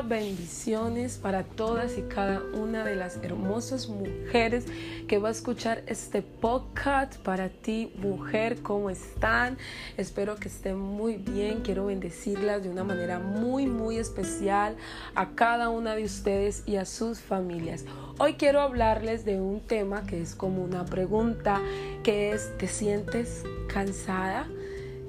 Bendiciones para todas y cada una de las hermosas mujeres que va a escuchar este podcast. Para ti, mujer, ¿cómo están? Espero que estén muy bien. Quiero bendecirlas de una manera muy, muy especial a cada una de ustedes y a sus familias. Hoy quiero hablarles de un tema que es como una pregunta, que es, ¿te sientes cansada?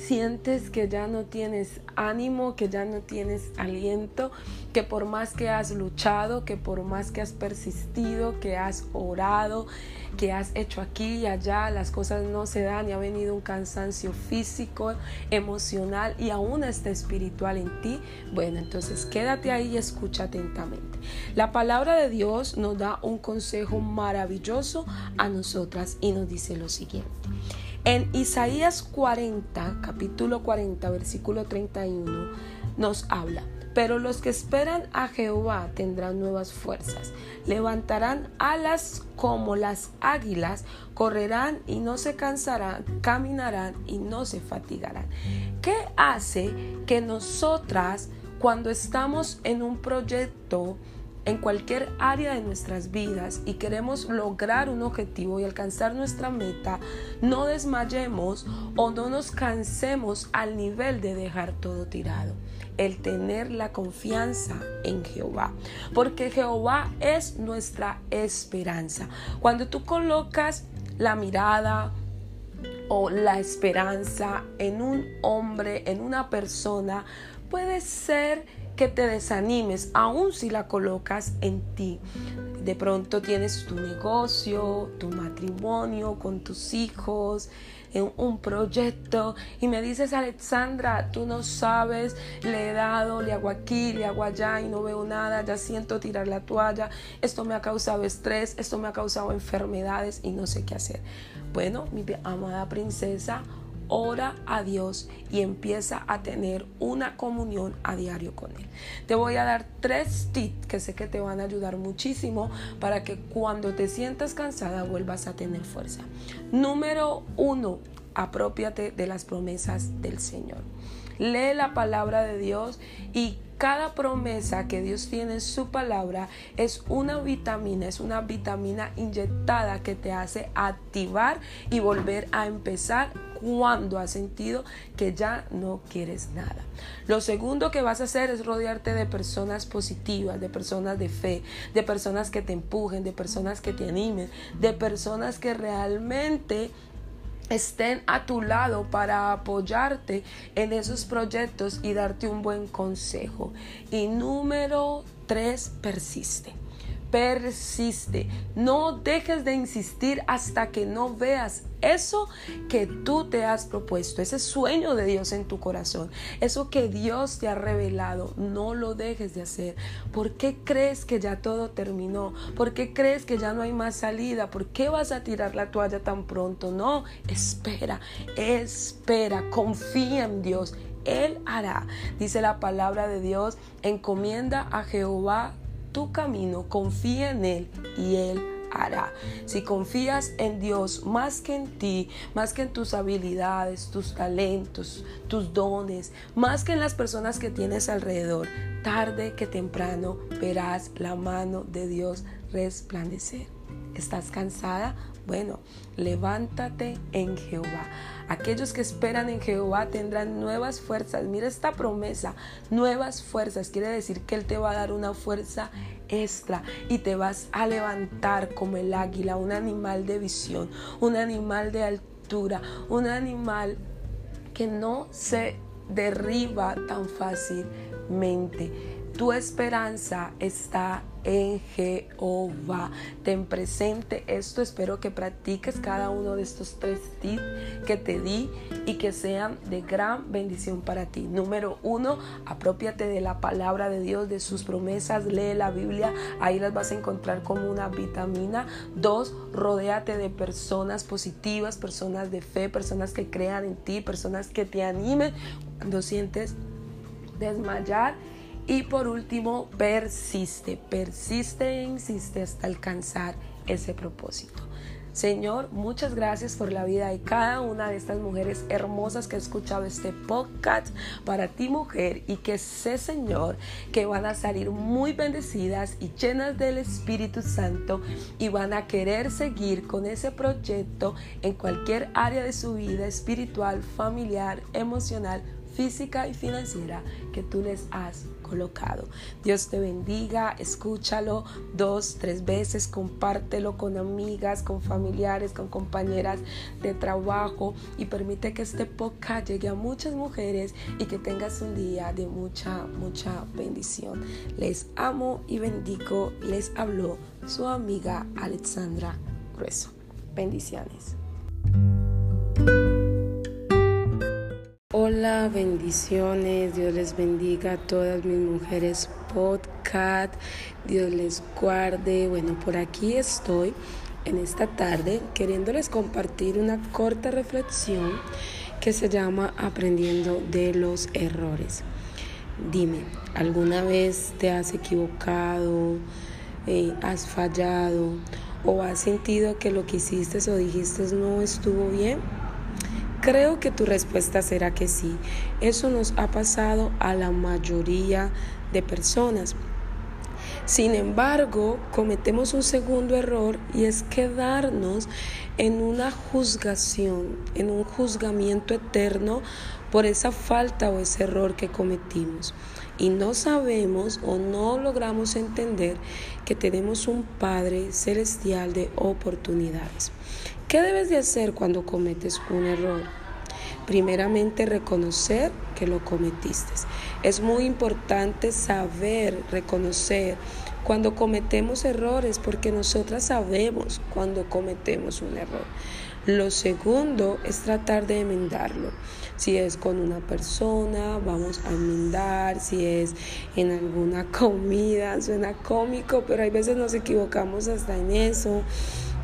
Sientes que ya no tienes ánimo, que ya no tienes aliento, que por más que has luchado, que por más que has persistido, que has orado, que has hecho aquí y allá, las cosas no se dan y ha venido un cansancio físico, emocional y aún este espiritual en ti, bueno, entonces quédate ahí y escucha atentamente. La palabra de Dios nos da un consejo maravilloso a nosotras y nos dice lo siguiente. En Isaías 40, capítulo 40, versículo 31, nos habla, pero los que esperan a Jehová tendrán nuevas fuerzas, levantarán alas como las águilas, correrán y no se cansarán, caminarán y no se fatigarán. ¿Qué hace que nosotras, cuando estamos en un proyecto, en cualquier área de nuestras vidas y queremos lograr un objetivo y alcanzar nuestra meta, no desmayemos o no nos cansemos al nivel de dejar todo tirado. El tener la confianza en Jehová. Porque Jehová es nuestra esperanza. Cuando tú colocas la mirada, o la esperanza en un hombre, en una persona, puede ser que te desanimes, aun si la colocas en ti. De pronto tienes tu negocio, tu matrimonio con tus hijos, en un proyecto y me dices, Alexandra, tú no sabes, le he dado, le hago aquí, le hago allá y no veo nada, ya siento tirar la toalla, esto me ha causado estrés, esto me ha causado enfermedades y no sé qué hacer. Bueno, mi amada princesa, ora a Dios y empieza a tener una comunión a diario con Él. Te voy a dar tres tips que sé que te van a ayudar muchísimo para que cuando te sientas cansada vuelvas a tener fuerza. Número uno, apropiate de las promesas del Señor. Lee la palabra de Dios y cada promesa que Dios tiene en su palabra es una vitamina, es una vitamina inyectada que te hace activar y volver a empezar cuando has sentido que ya no quieres nada. Lo segundo que vas a hacer es rodearte de personas positivas, de personas de fe, de personas que te empujen, de personas que te animen, de personas que realmente estén a tu lado para apoyarte en esos proyectos y darte un buen consejo. Y número tres, persiste persiste. No dejes de insistir hasta que no veas eso que tú te has propuesto, ese sueño de Dios en tu corazón, eso que Dios te ha revelado. No lo dejes de hacer. ¿Por qué crees que ya todo terminó? ¿Por qué crees que ya no hay más salida? ¿Por qué vas a tirar la toalla tan pronto? No, espera, espera, confía en Dios. Él hará, dice la palabra de Dios, encomienda a Jehová tu camino, confía en Él y Él hará. Si confías en Dios más que en ti, más que en tus habilidades, tus talentos, tus dones, más que en las personas que tienes alrededor, tarde que temprano verás la mano de Dios resplandecer. ¿Estás cansada? Bueno, levántate en Jehová. Aquellos que esperan en Jehová tendrán nuevas fuerzas. Mira esta promesa, nuevas fuerzas. Quiere decir que Él te va a dar una fuerza extra y te vas a levantar como el águila, un animal de visión, un animal de altura, un animal que no se derriba tan fácilmente. Tu esperanza está en Jehová. Ten presente esto. Espero que practiques cada uno de estos tres tips que te di y que sean de gran bendición para ti. Número uno, apropiate de la palabra de Dios, de sus promesas. Lee la Biblia. Ahí las vas a encontrar como una vitamina. Dos, rodéate de personas positivas, personas de fe, personas que crean en ti, personas que te animen cuando sientes desmayar y por último, persiste, persiste e insiste hasta alcanzar ese propósito. Señor, muchas gracias por la vida de cada una de estas mujeres hermosas que ha escuchado este podcast para ti mujer y que sé Señor que van a salir muy bendecidas y llenas del Espíritu Santo y van a querer seguir con ese proyecto en cualquier área de su vida espiritual, familiar, emocional, física y financiera que tú les has colocado. Dios te bendiga, escúchalo dos, tres veces, compártelo con amigas, con familiares, con compañeras de trabajo y permite que este podcast llegue a muchas mujeres y que tengas un día de mucha, mucha bendición. Les amo y bendigo. Les habló su amiga Alexandra Grueso. Bendiciones. Hola, bendiciones. Dios les bendiga a todas mis mujeres podcast. Dios les guarde. Bueno, por aquí estoy en esta tarde queriéndoles compartir una corta reflexión que se llama Aprendiendo de los errores. Dime, ¿alguna vez te has equivocado, eh, has fallado o has sentido que lo que hiciste o dijiste no estuvo bien? Creo que tu respuesta será que sí. Eso nos ha pasado a la mayoría de personas. Sin embargo, cometemos un segundo error y es quedarnos en una juzgación, en un juzgamiento eterno por esa falta o ese error que cometimos. Y no sabemos o no logramos entender que tenemos un Padre celestial de oportunidades. ¿Qué debes de hacer cuando cometes un error? Primeramente reconocer que lo cometiste. Es muy importante saber, reconocer cuando cometemos errores porque nosotras sabemos cuando cometemos un error. Lo segundo es tratar de enmendarlo. Si es con una persona, vamos a enmendar. Si es en alguna comida, suena cómico, pero hay veces nos equivocamos hasta en eso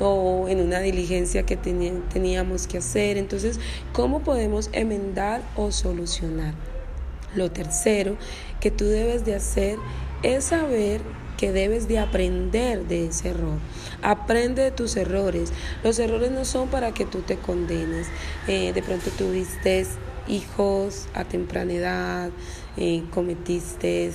o en una diligencia que teníamos que hacer. Entonces, ¿cómo podemos enmendar o solucionar? Lo tercero que tú debes de hacer es saber que debes de aprender de ese error. Aprende de tus errores. Los errores no son para que tú te condenes. Eh, de pronto tuviste hijos a temprana edad, eh, cometiste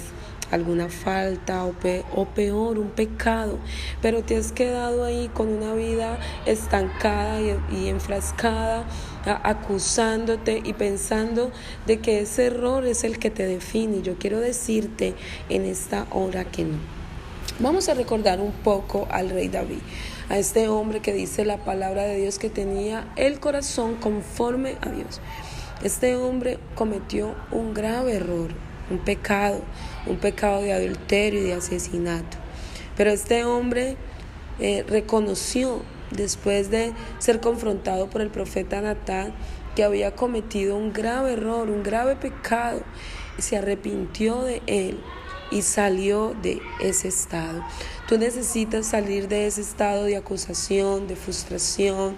alguna falta o, o peor, un pecado, pero te has quedado ahí con una vida estancada y, enfrascada, acusándote y pensando de que ese error es el que te define. Yo quiero decirte en esta hora que no. Vamos a recordar un poco al rey David, a este hombre que dice la palabra de Dios que tenía el corazón conforme a Dios. Este hombre cometió un grave error, un pecado, un pecado de adulterio y de asesinato. Pero este hombre eh, reconoció después de ser confrontado por el profeta Natán que había cometido un grave error, un grave pecado, y se arrepintió de él y salió de ese estado. Tú necesitas salir de ese estado de acusación, de frustración,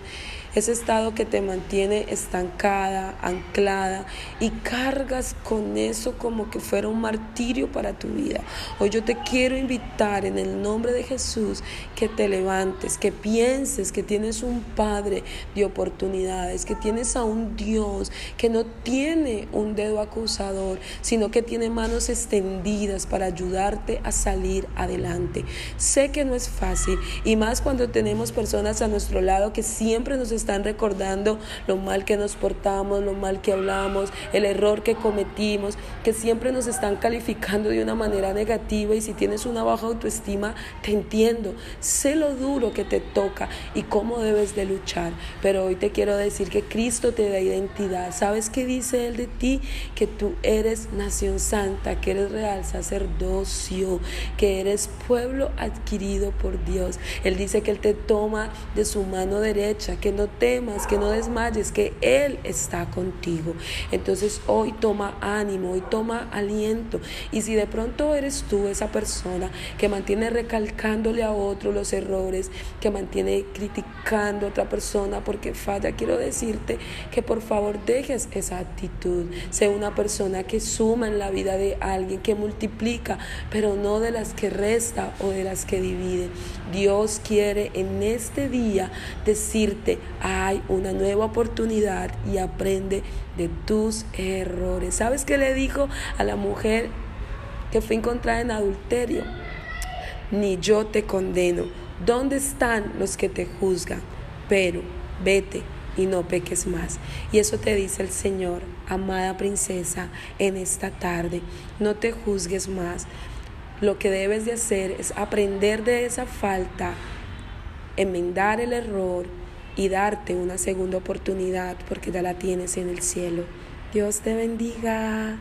ese estado que te mantiene estancada, anclada y cargas con eso como que fuera un martirio para tu vida. Hoy yo te quiero invitar en el nombre de Jesús que te levantes, que pienses que tienes un Padre de oportunidades, que tienes a un Dios que no tiene un dedo acusador, sino que tiene manos extendidas para ayudarte a salir adelante. Sé que no es fácil y más cuando tenemos personas a nuestro lado que siempre nos están recordando lo mal que nos portamos, lo mal que hablamos, el error que cometimos, que siempre nos están calificando de una manera negativa y si tienes una baja autoestima, te entiendo, sé lo duro que te toca y cómo debes de luchar, pero hoy te quiero decir que Cristo te da identidad. ¿Sabes qué dice Él de ti? Que tú eres nación santa, que eres real sacerdocio, que eres pueblo adquirido por Dios. Él dice que Él te toma de su mano derecha, que no temas, que no desmayes, que Él está contigo. Entonces hoy toma ánimo, hoy toma aliento. Y si de pronto eres tú esa persona que mantiene recalcándole a otro los errores, que mantiene criticando a otra persona porque falla, quiero decirte que por favor dejes esa actitud. Sé una persona que suma en la vida de alguien, que multiplica, pero no de las que resta o de las que divide. Dios quiere en este día decirte, hay una nueva oportunidad y aprende de tus errores. ¿Sabes qué le dijo a la mujer que fue encontrada en adulterio? Ni yo te condeno. ¿Dónde están los que te juzgan? Pero vete y no peques más. Y eso te dice el Señor, amada princesa, en esta tarde. No te juzgues más. Lo que debes de hacer es aprender de esa falta, enmendar el error y darte una segunda oportunidad porque ya la tienes en el cielo. Dios te bendiga.